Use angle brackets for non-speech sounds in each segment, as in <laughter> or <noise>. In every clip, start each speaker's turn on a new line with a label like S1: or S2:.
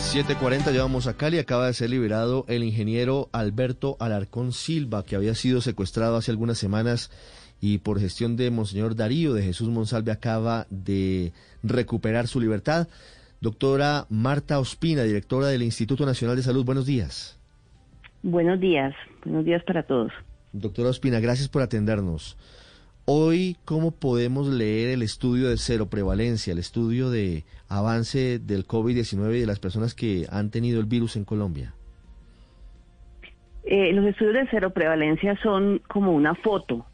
S1: 740 llevamos a Cali. Acaba de ser liberado el ingeniero Alberto Alarcón Silva, que había sido secuestrado hace algunas semanas y por gestión de Monseñor Darío de Jesús Monsalve acaba de recuperar su libertad. Doctora Marta Ospina, directora del Instituto Nacional de Salud, buenos días.
S2: Buenos días, buenos días para todos.
S1: Doctora Ospina, gracias por atendernos. Hoy, ¿cómo podemos leer el estudio de cero prevalencia, el estudio de avance del COVID-19 y de las personas que han tenido el virus en Colombia?
S2: Eh, los estudios de cero prevalencia son como una foto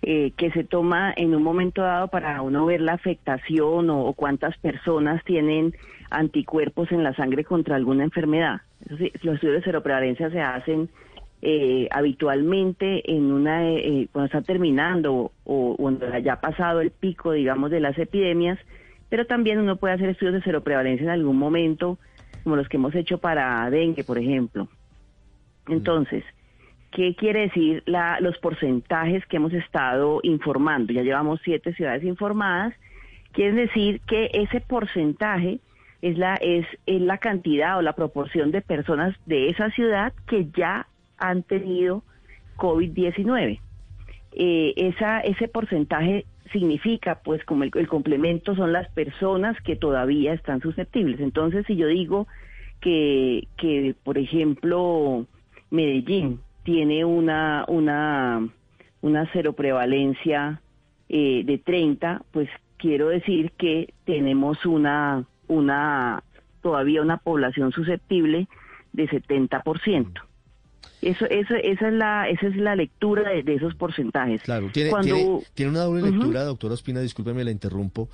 S2: eh, que se toma en un momento dado para uno ver la afectación o, o cuántas personas tienen anticuerpos en la sangre contra alguna enfermedad. Los estudios de cero prevalencia se hacen eh, habitualmente en una eh, cuando está terminando o cuando ya ha pasado el pico, digamos, de las epidemias, pero también uno puede hacer estudios de cero prevalencia en algún momento, como los que hemos hecho para dengue, por ejemplo. Entonces, ¿qué quiere decir la, los porcentajes que hemos estado informando? Ya llevamos siete ciudades informadas. Quiere decir que ese porcentaje es la, es, es la cantidad o la proporción de personas de esa ciudad que ya han tenido COVID-19. Eh, esa, ese porcentaje significa, pues como el, complemento son las personas que todavía están susceptibles. Entonces, si yo digo que, que por ejemplo, Medellín tiene una, una, una cero prevalencia eh, de 30, pues quiero decir que tenemos una, una, todavía una población susceptible de 70%. Eso, eso, esa es la, esa es la lectura de, de esos porcentajes.
S1: Claro, tiene,
S2: Cuando-
S1: tiene, tiene una doble lectura, doctora Ospina, discúlpeme, la interrumpo.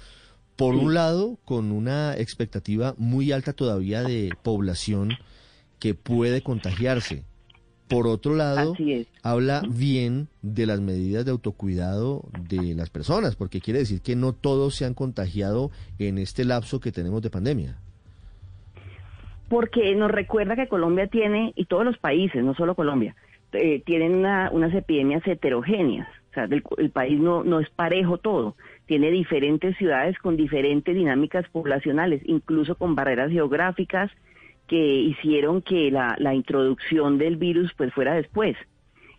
S1: Por
S2: Sí.
S1: un lado, con una expectativa muy alta todavía de población que puede contagiarse. Por otro lado, habla bien de las medidas de autocuidado de las personas, porque quiere decir que no todos se han contagiado en este lapso que tenemos de pandemia.
S2: Porque nos recuerda que Colombia tiene, y todos los países, no solo Colombia, eh, tienen una- unas epidemias heterogéneas. O sea, del- el país no, es parejo todo. Tiene diferentes ciudades con diferentes dinámicas poblacionales, incluso con barreras geográficas que hicieron que la, introducción del virus pues fuera después,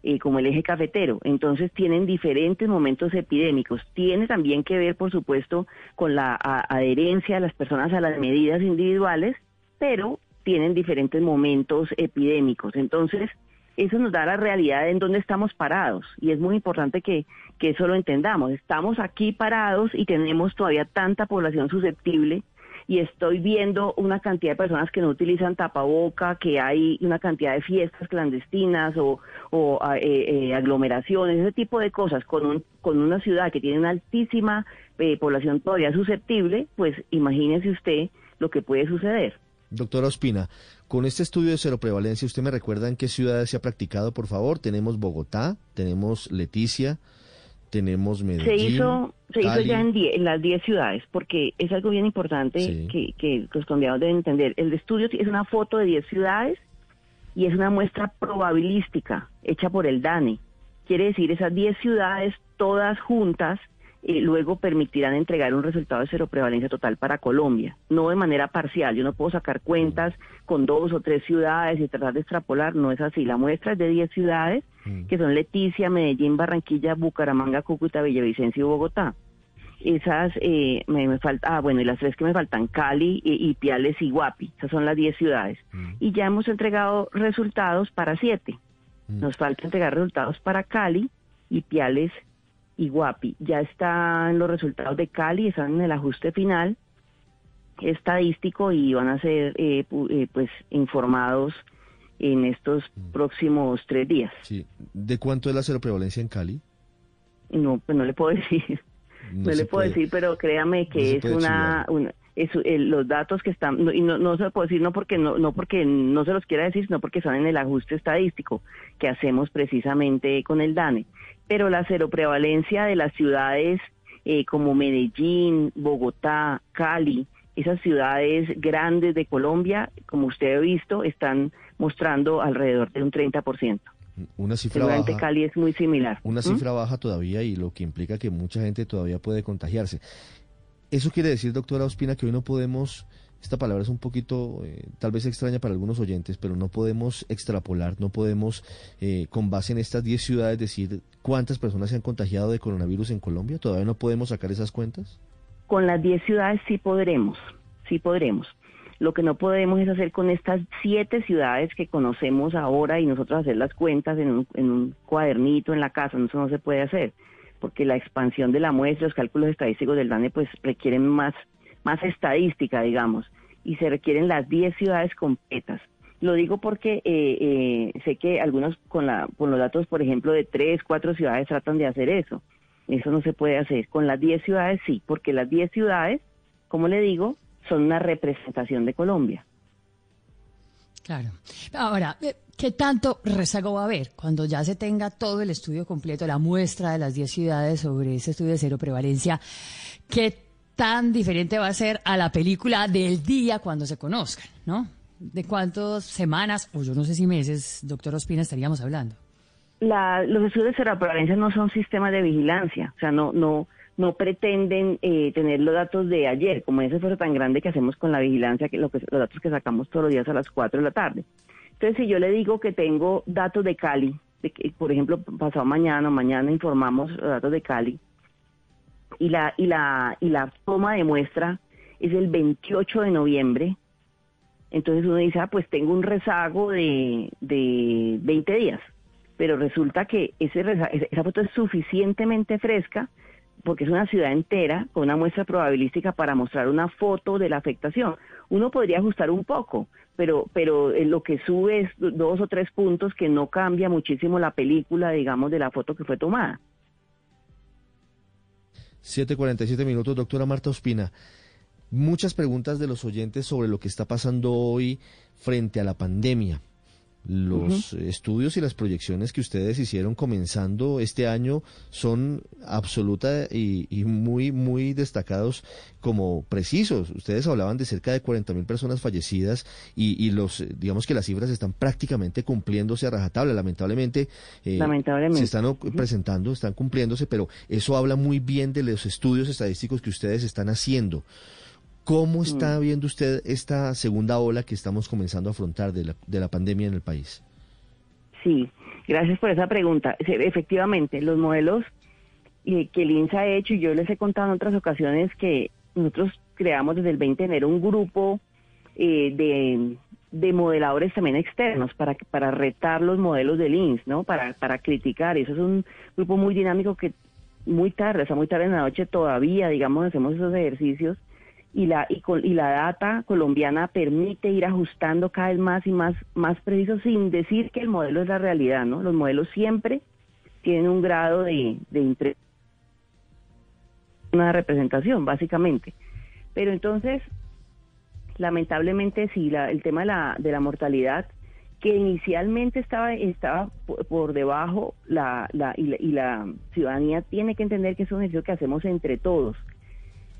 S2: eh, como el eje cafetero. Entonces tienen diferentes momentos epidémicos. Tiene también que ver, por supuesto, con la adherencia de las personas a las medidas individuales, pero tienen diferentes momentos epidémicos. Entonces, eso nos da la realidad en dónde estamos parados y es muy importante que, que eso lo entendamos. Estamos aquí parados y tenemos todavía tanta población susceptible y estoy viendo una cantidad de personas que no utilizan tapaboca, que hay una cantidad de fiestas clandestinas o, o eh, eh, aglomeraciones, ese tipo de cosas con, un, con una ciudad que tiene una altísima eh, población todavía susceptible, pues imagínese usted lo que puede suceder.
S1: Doctora Ospina, con este estudio de cero prevalencia, ¿usted me recuerda en qué ciudades se ha practicado, por favor? Tenemos Bogotá, tenemos Leticia, tenemos Medellín.
S2: Se hizo, se hizo ya en, die- en las 10 ciudades, porque es algo bien importante
S1: Sí.
S2: que, que los colombianos deben entender. El estudio es una foto de 10 ciudades y es una muestra probabilística hecha por el DANE. Quiere decir, esas 10 ciudades todas juntas eh, luego permitirán entregar un resultado de cero prevalencia total para Colombia, no de manera parcial. Yo no puedo sacar cuentas con dos o tres ciudades y tratar de extrapolar, no es así. La muestra es de 10 ciudades,
S1: Mm.
S2: que son Leticia, Medellín, Barranquilla, Bucaramanga, Cúcuta, Villavicencio y Bogotá. Esas eh, me, me falta, ah, bueno, y las tres que me faltan, Cali, y Piales y Guapi. Esas son las 10 ciudades.
S1: Mm.
S2: Y ya hemos entregado resultados para siete.
S1: Mm.
S2: Nos falta entregar resultados para Cali, Ipiales y Guapi. Ya están los resultados de Cali, están en el ajuste final estadístico y van a ser eh, eh, pues informados en estos
S1: Mm.
S2: próximos tres días.
S1: Sí. ¿De cuánto es la cero prevalencia en Cali?
S2: No, pues no le puedo <laughs> decir, no, le puedo
S1: puede.
S2: decir, pero créame que es una, una- eso, el- los datos que están, no, y no, no se lo puedo decir no porque no, no porque no se los quiera decir, sino porque están en el ajuste estadístico que hacemos precisamente con el DANE. Pero la seroprevalencia de las ciudades eh, como Medellín, Bogotá, Cali, esas ciudades grandes de Colombia, como usted ha visto, están mostrando alrededor de un 30%.
S1: Una cifra
S2: Seguramente
S1: baja.
S2: Cali es muy similar.
S1: Una
S2: ¿Mm?
S1: cifra baja todavía y lo que implica que mucha gente todavía puede contagiarse. Eso quiere decir, doctora Ospina, que hoy no podemos, esta palabra es un poquito eh, tal vez extraña para algunos oyentes, pero no podemos extrapolar, no podemos, eh, con base en estas 10 ciudades, decir cuántas personas se han contagiado de coronavirus en Colombia. ¿Todavía no podemos sacar esas cuentas?
S2: Con las 10 ciudades sí podremos, sí podremos. Lo que no podemos es hacer con estas siete ciudades que conocemos ahora y nosotros hacer las cuentas en un, en un cuadernito en la casa, eso no se puede hacer, porque la expansión de la muestra, los cálculos estadísticos del DANE, pues requieren más, más estadística, digamos, y se requieren las 10 ciudades completas. Lo digo porque eh, eh, sé que algunos con, la, con los datos, por ejemplo, de tres, cuatro ciudades tratan de hacer eso. Eso no se puede hacer. Con las 10 ciudades sí, porque las 10 ciudades, como le digo, son una representación de Colombia.
S3: Claro. Ahora, eh, ¿qué tanto rezago va a haber cuando ya se tenga todo el estudio completo, la muestra de las 10 ciudades sobre ese estudio de cero prevalencia? ¿Qué tan diferente va a ser a la película del día cuando se conozcan, no? ¿De cuántas semanas, o yo no sé si meses, doctor Ospina, estaríamos hablando?
S2: La- los estudios de seroprevalencia no son sistemas de vigilancia, o sea, no, no, no pretenden eh, tener los datos de ayer, como ese esfuerzo tan grande que hacemos con la vigilancia, que, lo que los datos que sacamos todos los días a las 4 de la tarde. Entonces, si yo le digo que tengo datos de Cali, de que, por ejemplo, pasado mañana o mañana informamos los datos de Cali, y la, y la, y la toma de muestra es el 28 de noviembre, entonces uno dice, ah, pues tengo un rezago de, de 20 días. Pero resulta que ese esa foto es suficientemente fresca porque es una ciudad entera con una muestra probabilística para mostrar una foto de la afectación. Uno podría ajustar un poco, pero, pero eh, lo que sube es do- dos o tres puntos que no cambia muchísimo la película, digamos, de la foto que fue tomada.
S1: 7.47 minutos, doctora Marta Ospina. Muchas preguntas de los oyentes sobre lo que está pasando hoy frente a la pandemia. Los estudios y las proyecciones que ustedes hicieron comenzando este año son absoluta y, y muy, muy destacados como precisos. Ustedes hablaban de cerca de 40 mil personas fallecidas y, y los, digamos que las cifras están prácticamente cumpliéndose a rajatabla. Lamentablemente, eh,
S2: Lamentablemente.
S1: se están presentando, están cumpliéndose, pero eso habla muy bien de los estudios estadísticos que ustedes están haciendo. ¿Cómo está viendo usted esta segunda ola que estamos comenzando a afrontar de la, de la pandemia en el país?
S2: Sí, gracias por esa pregunta. Efectivamente, los modelos eh, que el INSA ha hecho, y yo les he contado en otras ocasiones que nosotros creamos desde el 20 de enero un grupo eh, de, de modeladores también externos para, para retar los modelos del INS, ¿no? Para, para criticar. Eso es un grupo muy dinámico que muy tarde, o sea, muy tarde en la noche todavía, digamos, hacemos esos ejercicios y la y, con- y la data colombiana permite ir ajustando cada vez más y más más preciso sin decir que el modelo es la realidad, ¿no? Los modelos siempre tienen un grado de, de una representación, básicamente. Pero entonces, lamentablemente sí, la- el tema de la, de la mortalidad, que inicialmente estaba, estaba por, por debajo, la, la, y, la, y la ciudadanía tiene que entender que es un ejercicio que hacemos entre todos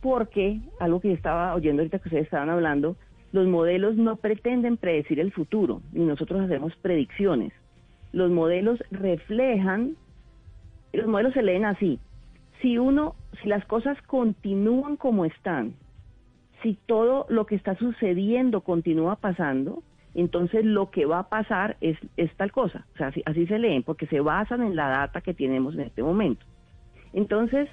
S2: porque algo que yo estaba oyendo ahorita que ustedes estaban hablando, los modelos no pretenden predecir el futuro, y nosotros hacemos predicciones. Los modelos reflejan, los modelos se leen así. Si uno, si las cosas continúan como están, si todo lo que está sucediendo continúa pasando, entonces lo que va a pasar es, es tal cosa. O sea, así, así se leen, porque se basan en la data que tenemos en este momento. Entonces,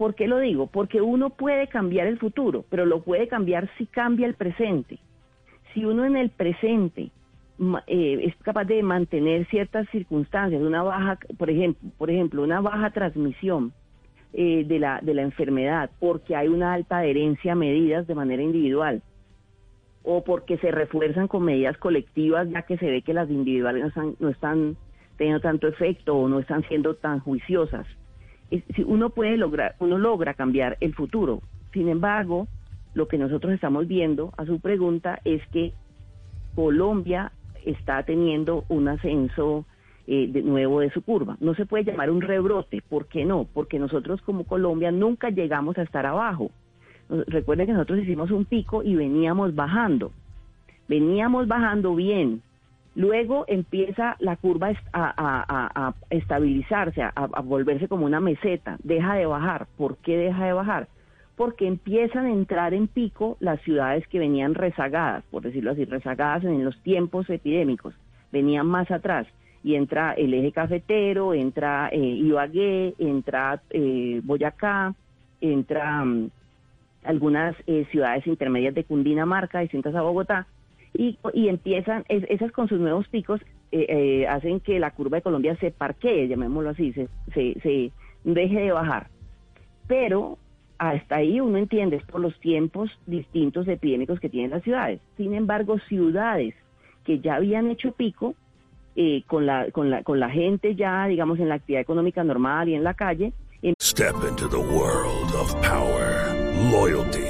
S2: ¿Por qué lo digo? Porque uno puede cambiar el futuro, pero lo puede cambiar si cambia el presente. Si uno en el presente eh, es capaz de mantener ciertas circunstancias, una baja, por ejemplo, por ejemplo, una baja transmisión eh, de la de la enfermedad, porque hay una alta adherencia a medidas de manera individual, o porque se refuerzan con medidas colectivas, ya que se ve que las individuales no están, no están teniendo tanto efecto o no están siendo tan juiciosas si uno puede lograr, uno logra cambiar el futuro. Sin embargo, lo que nosotros estamos viendo a su pregunta es que Colombia está teniendo un ascenso eh, de nuevo de su curva. No se puede llamar un rebrote, ¿por qué no? Porque nosotros como Colombia nunca llegamos a estar abajo. Recuerden que nosotros hicimos un pico y veníamos bajando. Veníamos bajando bien. Luego empieza la curva a, estabilizarse, a, volverse como una meseta. Deja de bajar. ¿Por qué deja de bajar? porque empiezan a entrar en pico las ciudades que venían rezagadas, por decirlo así, rezagadas en los tiempos epidémicos, venían más atrás. Y entra el eje cafetero, entra eh, Ibagué, entra eh, Boyacá, entra mm, algunas eh, ciudades intermedias de Cundinamarca, distintas a Bogotá, y, y empiezan, esas con sus nuevos picos eh, hacen que la curva de Colombia se parquee, llamémoslo así, se, se, se deje de bajar. Pero hasta ahí uno entiende, es por los tiempos distintos epidémicos que tienen las ciudades. Sin embargo, ciudades que ya habían hecho pico, eh, con, la, con, la, con la gente ya, digamos, en la actividad económica normal y en la calle.
S4: Step into the world of power, loyalty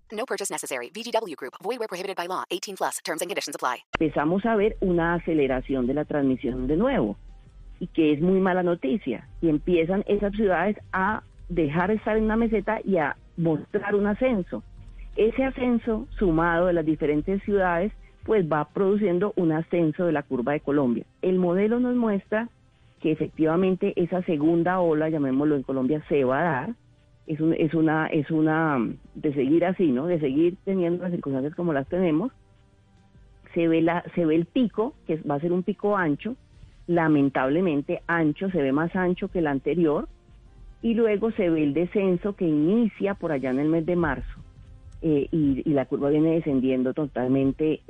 S5: No purchase necessary. VGW Group. Void where prohibited by law. 18 plus. Terms and conditions apply.
S2: Empezamos a ver una aceleración de la transmisión de nuevo y que es muy mala noticia. Y empiezan esas ciudades a dejar de estar en una meseta y a mostrar un ascenso. Ese ascenso sumado de las diferentes ciudades pues va produciendo un ascenso de la curva de Colombia. El modelo nos muestra que efectivamente esa segunda ola, llamémoslo en Colombia, se va a dar. Es, es una, es una, de seguir así, ¿no? De seguir teniendo las circunstancias como las tenemos. Se ve, la, se ve el pico, que va a ser un pico ancho, lamentablemente ancho, se ve más ancho que el anterior, y luego se ve el descenso que inicia por allá en el mes de marzo eh, y, la curva viene descendiendo totalmente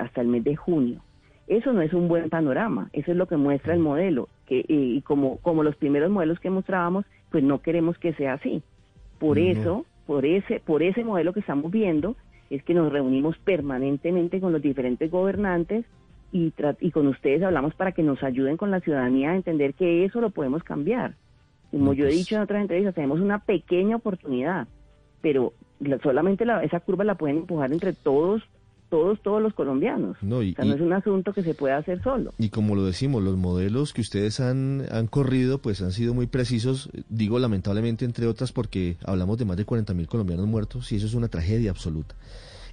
S2: hasta el mes de junio. Eso no es un buen panorama, eso es lo que muestra el modelo, que, y como, como los primeros modelos que mostrábamos, pues no queremos que sea así. Por eso, por ese, por ese modelo que estamos viendo, es que nos reunimos permanentemente con los diferentes gobernantes y, y con ustedes hablamos para que nos ayuden con la ciudadanía a entender que eso lo podemos cambiar. Como yo he
S1: pues
S2: dicho en otras entrevistas, tenemos una pequeña oportunidad, pero solamente la, esa curva la pueden empujar entre todos todos, todos los colombianos.
S1: No, y,
S2: o sea, no es un asunto que se pueda hacer solo.
S1: Y como lo decimos, los modelos que ustedes han, han corrido, pues han sido muy precisos, digo lamentablemente entre otras porque hablamos de más de 40 mil colombianos muertos y eso es una tragedia absoluta.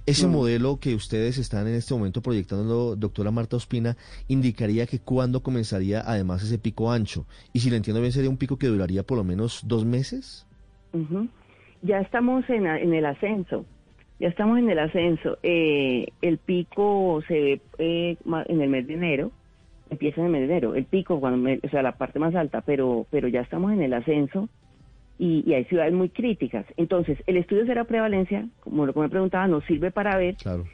S1: Ese
S2: Mm.
S1: modelo que ustedes están en este momento proyectando, doctora Marta Ospina, indicaría que cuándo comenzaría además ese pico ancho. Y si le entiendo bien, sería un pico que duraría por lo menos dos meses.
S2: Ya estamos en, en el ascenso, ya estamos en el ascenso. Eh, el pico se ve eh, en el mes de enero, empieza en el mes de enero, el pico, cuando me- o sea, la parte más alta, pero, pero ya estamos en el ascenso y, y hay ciudades muy críticas. Entonces, el estudio de cero prevalencia, como lo que me preguntaba, nos sirve para ver
S1: Claro.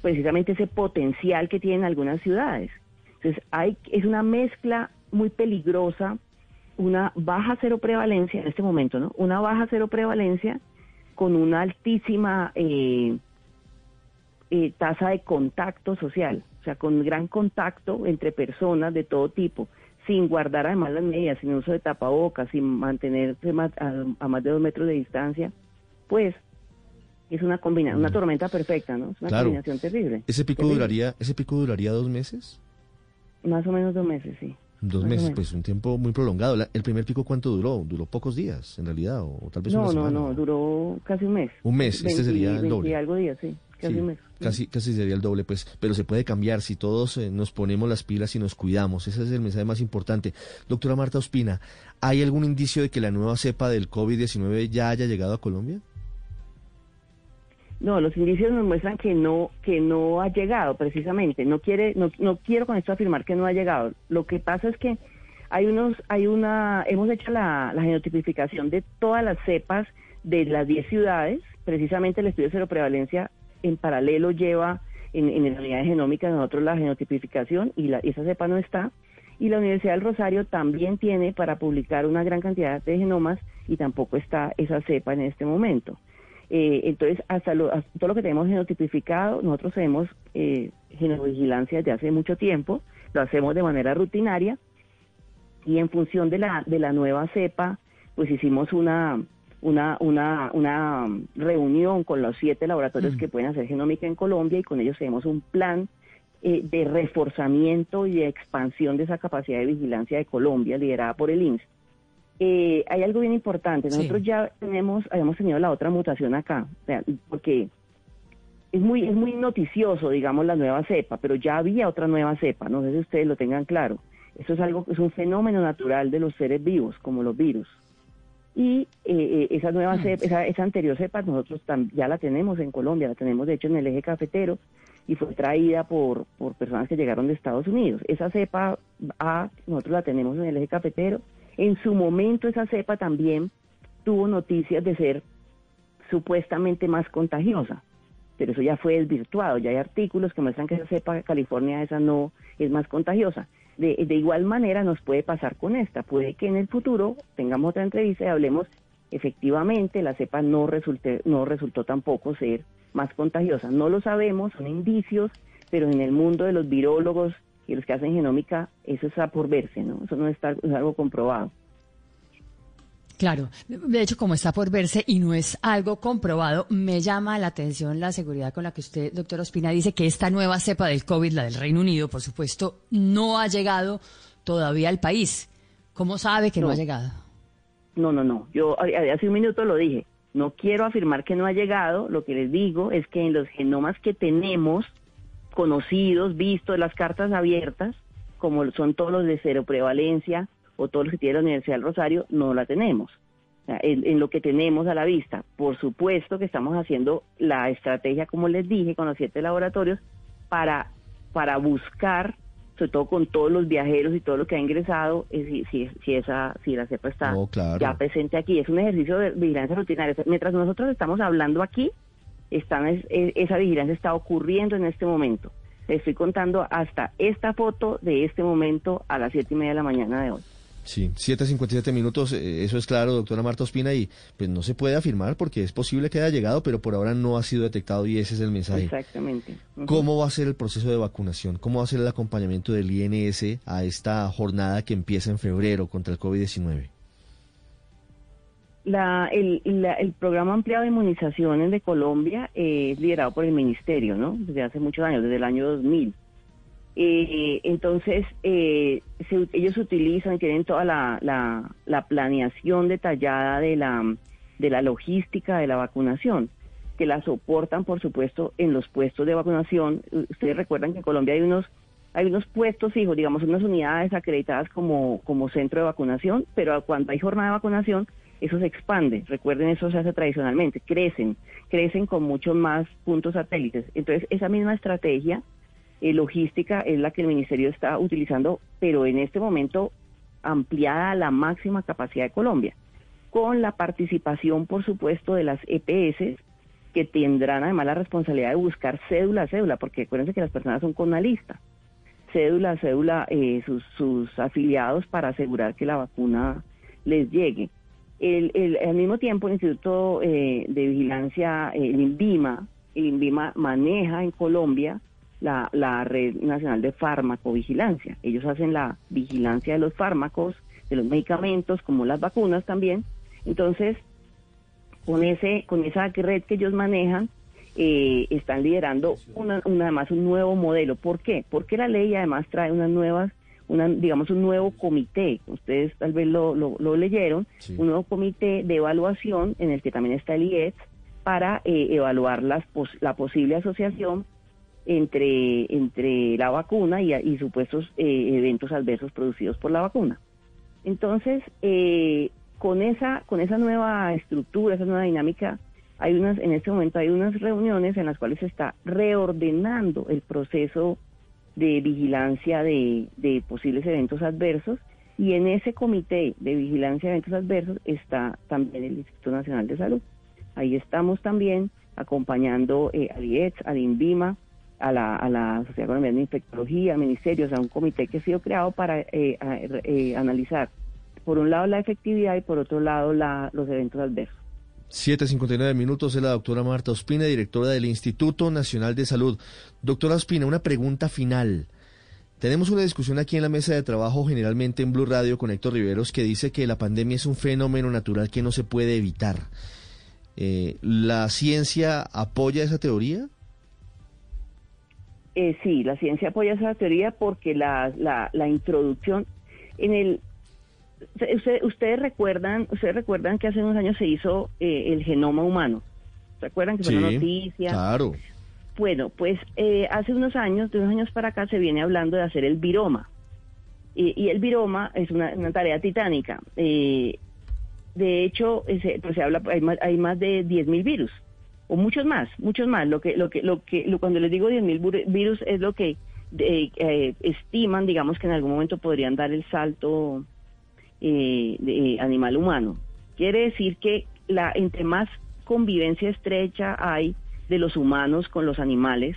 S2: precisamente ese potencial que tienen algunas ciudades. Entonces, hay, es una mezcla muy peligrosa, una baja cero prevalencia en este momento, ¿no? Una baja cero prevalencia con una altísima eh, eh, tasa de contacto social, o sea, con gran contacto entre personas de todo tipo, sin guardar además las medidas, sin uso de tapabocas, sin mantenerse más- a, a más de dos metros de distancia, pues es una combina una tormenta perfecta, ¿no? Es una
S1: Claro.
S2: combinación terrible.
S1: ¿Ese pico
S2: Terrible.
S1: duraría, ese pico duraría dos meses?
S2: Más o menos dos meses, sí.
S1: Dos meses, pues un tiempo muy prolongado. La- ¿El primer pico cuánto duró? Duró pocos días, en realidad, o, o tal vez
S2: No,
S1: una
S2: no,
S1: semana.
S2: no, duró casi un mes.
S1: Un mes, este sería el
S2: 20
S1: doble.
S2: y algo días, sí, casi
S1: Sí,
S2: un mes.
S1: Casi, casi sería el doble, pues, pero se puede cambiar si todos eh, nos ponemos las pilas y nos cuidamos. Ese es el mensaje más importante. Doctora Marta Ospina, ¿hay algún indicio de que la nueva cepa del COVID-19 ya haya llegado a Colombia?
S2: No, los indicios nos muestran que no que no ha llegado precisamente. No quiere no, no quiero con esto afirmar que no ha llegado. Lo que pasa es que hay unos hay una hemos hecho la, genotipificación de todas las cepas de las 10 ciudades. Precisamente el estudio de cero prevalencia en paralelo lleva en, en la unidad de genómica, nosotros la genotipificación y la, esa cepa no está. Y la Universidad del Rosario también tiene para publicar una gran cantidad de genomas y tampoco está esa cepa en este momento. Eh, entonces, hasta, lo, hasta todo lo que tenemos genotipificado, nosotros hacemos eh, genovigilancia desde hace mucho tiempo, lo hacemos de manera rutinaria y en función de la, de la nueva cepa, pues hicimos una, una, una, una reunión con los siete laboratorios
S3: Mm.
S2: que pueden hacer genómica en Colombia y con ellos tenemos un plan eh, de reforzamiento y de expansión de esa capacidad de vigilancia de Colombia, liderada por el INSS. Eh, hay algo bien importante.
S3: Sí.
S2: Nosotros ya tenemos, habíamos tenido la otra mutación acá, o sea, porque es muy, es muy noticioso, digamos, la nueva cepa, pero ya había otra nueva cepa. No sé si ustedes lo tengan claro. Eso es algo, es un fenómeno natural de los seres vivos, como los virus. Y eh, eh, esa nueva
S3: Mm.
S2: cepa, esa, esa anterior cepa, nosotros tam- ya la tenemos en Colombia, la tenemos de hecho en el eje cafetero y fue traída por, por personas que llegaron de Estados Unidos. Esa cepa A, nosotros la tenemos en el eje cafetero. En su momento esa cepa también tuvo noticias de ser supuestamente más contagiosa, pero eso ya fue desvirtuado, ya hay artículos que muestran que esa cepa California esa no es más contagiosa. De, de igual manera nos puede pasar con esta, puede que en el futuro tengamos otra entrevista y hablemos efectivamente la cepa no resulte, no resultó tampoco ser más contagiosa. No lo sabemos, son indicios, pero en el mundo de los virólogos y los que hacen genómica, eso está por verse, ¿no? Eso no está, es algo comprobado.
S3: Claro, de hecho, como está por verse y no es algo comprobado, me llama la atención la seguridad con la que usted, doctor Ospina, dice que esta nueva cepa del COVID, la del Reino Unido, por supuesto, no ha llegado todavía al país. ¿Cómo sabe que no,
S2: No.
S3: ha llegado?
S2: No, no, no. Yo hace un minuto lo dije. No quiero afirmar que no ha llegado. Lo que les digo es que en los genomas que tenemos conocidos, vistos, las cartas abiertas, como son todos los de cero prevalencia o todos los que tiene la Universidad del Rosario, no la tenemos. En, en lo que tenemos a la vista, por supuesto que estamos haciendo la estrategia, como les dije, con los siete laboratorios, para, para buscar, sobre todo con todos los viajeros y todo lo que ha ingresado, eh, si, si, si esa, si la cepa está
S1: No, claro.
S2: ya presente aquí. Es un ejercicio de vigilancia rutinaria. Mientras nosotros estamos hablando aquí, están, es- es- esa vigilancia está ocurriendo en este momento. Les estoy contando hasta esta foto de este momento a las siete y media de la mañana de hoy.
S1: Sí, 7.57 minutos, eh, eso es claro, doctora Marta Ospina, y pues no se puede afirmar porque es posible que haya llegado, pero por ahora no ha sido detectado y ese es el mensaje.
S2: Exactamente.
S1: ¿Cómo va a ser el proceso de vacunación? ¿Cómo va a ser el acompañamiento del INS a esta jornada que empieza en febrero contra el COVID-19?
S2: La, el, la- el programa ampliado de inmunizaciones de Colombia eh, es liderado por el Ministerio, ¿no? Desde hace muchos años, desde el año 2000. Eh, entonces, eh, se- ellos utilizan tienen toda la planeación detallada de la, de la logística de la vacunación, que la soportan, por supuesto, en los puestos de vacunación. Ustedes recuerdan que en Colombia hay unos hay unos puestos fijos, digamos, unas unidades acreditadas como, como centro de vacunación, pero cuando hay jornada de vacunación, eso se expande. Recuerden, eso se hace tradicionalmente, crecen, crecen con muchos más puntos satélites. Entonces, esa misma estrategia eh, logística es la que el ministerio está utilizando, pero en este momento ampliada a la máxima capacidad de Colombia, con la participación, por supuesto, de las EPS, que tendrán además la responsabilidad de buscar cédula a cédula, porque acuérdense que las personas son con una lista, cédula a cédula, eh, sus, sus afiliados para asegurar que la vacuna les llegue. El, el- al mismo tiempo, el Instituto eh, de Vigilancia, eh, el INVIMA, el INVIMA maneja en Colombia la, la Red Nacional de Farmacovigilancia. Ellos hacen la vigilancia de los fármacos, de los medicamentos, como las vacunas también. Entonces, con ese con esa red que ellos manejan eh, están liderando una, una- además un nuevo modelo ¿por qué? porque la ley además trae unas nuevas una, digamos un nuevo comité ustedes tal vez lo, lo, lo leyeron
S1: Sí.
S2: un nuevo comité de evaluación en el que también está el IES para eh, evaluar las pos- la posible asociación entre entre la vacuna y, y supuestos eh, eventos adversos producidos por la vacuna entonces, eh, con esa con esa nueva estructura, esa nueva dinámica, hay unas en este momento hay unas reuniones en las cuales se está reordenando el proceso de vigilancia de, de posibles eventos adversos y en ese comité de vigilancia de eventos adversos está también el Instituto Nacional de Salud. Ahí estamos también acompañando eh, al IEX, al INVIMA a la, a la Sociedad Colombiana de Infectología, ministerios, a un comité que ha sido creado para eh, eh, analizar, por un lado, la efectividad y por otro lado, la, los eventos adversos.
S1: 7.59 minutos es la doctora Marta Ospina, directora del Instituto Nacional de Salud. Doctora Ospina, una pregunta final. Tenemos una discusión aquí en la mesa de trabajo, generalmente en Blue Radio, con Héctor Riveros, que dice que la pandemia es un fenómeno natural que no se puede evitar. Eh, ¿La ciencia apoya esa teoría?
S2: Eh, sí, la ciencia apoya esa teoría porque la, la, la introducción en el ustedes recuerdan, ustedes recuerdan que hace unos años se hizo eh, el genoma humano. ¿Se acuerdan que fue una noticia?
S1: Claro.
S2: Bueno, pues eh, hace unos años, de unos años para acá, se viene hablando de hacer el viroma. Y, el viroma es una, tarea titánica. de hecho, pues se habla, hay más, hay más de 10.000 virus o muchos más, muchos más. Lo que, lo que, lo que, cuando les digo 10.000 virus es lo que eh, estiman, digamos que en algún momento podrían dar el salto eh, de, animal humano. Quiere decir que la entre más convivencia estrecha hay de los humanos con los animales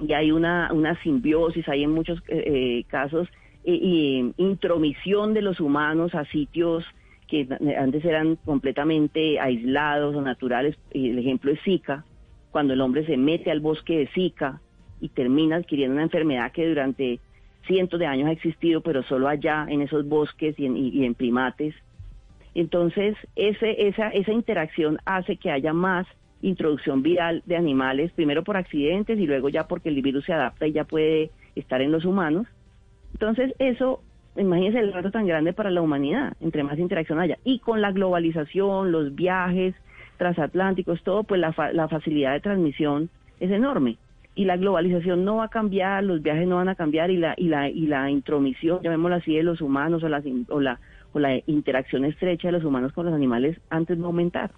S2: y hay una, una simbiosis, hay en muchos eh, casos intromisión de los humanos a sitios que antes eran completamente aislados o naturales. El ejemplo es Zika, cuando el hombre se mete al bosque de Zika y termina adquiriendo una enfermedad que durante cientos de años ha existido, pero solo allá, en esos bosques y en, primates. Entonces, ese, esa, esa interacción hace que haya más introducción viral de animales, primero por accidentes y luego ya porque el virus se adapta y ya puede estar en los humanos. Entonces, eso imagínense el reto tan grande para la humanidad, entre más interacción haya. Y con la globalización, los viajes transatlánticos, todo, pues la, la facilidad de transmisión es enorme. Y la globalización no va a cambiar, los viajes no van a cambiar y la, y la, y la intromisión, llamémoslo así, de los humanos o, las, o, la, o la interacción estrecha de los humanos con los animales antes va a aumentar.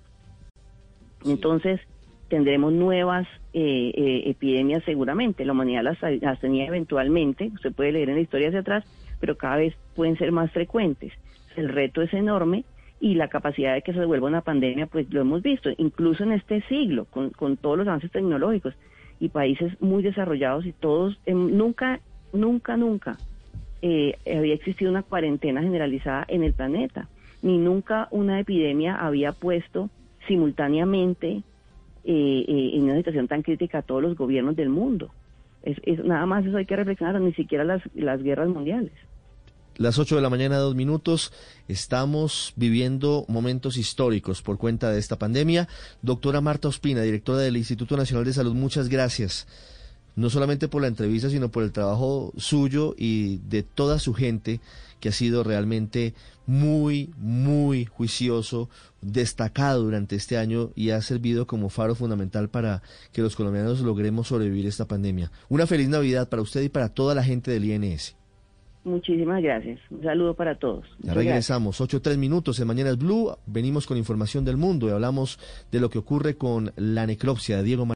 S2: Entonces, tendremos nuevas eh, eh, epidemias seguramente. La humanidad las, las tenía eventualmente, usted puede leer en la historia hacia atrás, pero cada vez pueden ser más frecuentes. El reto es enorme y la capacidad de que se devuelva una pandemia, pues lo hemos visto, incluso en este siglo, con, con todos los avances tecnológicos y países muy desarrollados y todos, em, nunca, nunca, nunca eh, había existido una cuarentena generalizada en el planeta, ni nunca una epidemia había puesto simultáneamente eh, eh, en una situación tan crítica a todos los gobiernos del mundo. Es, nada más eso hay que reflexionar, ni siquiera las, las guerras mundiales.
S1: Las 8 de la mañana, dos minutos. Estamos viviendo momentos históricos por cuenta de esta pandemia. Doctora Marta Ospina, directora del Instituto Nacional de Salud, muchas gracias. No solamente por la entrevista, sino por el trabajo suyo y de toda su gente, que ha sido realmente muy, muy juicioso, destacado durante este año y ha servido como faro fundamental para que los colombianos logremos sobrevivir esta pandemia. Una feliz Navidad para usted y para toda la gente del INS.
S2: Muchísimas gracias. Un saludo para todos.
S1: Ya regresamos, 8 tres minutos en Mañanas Blue. Venimos con información del mundo y hablamos de lo que ocurre con la necropsia de Diego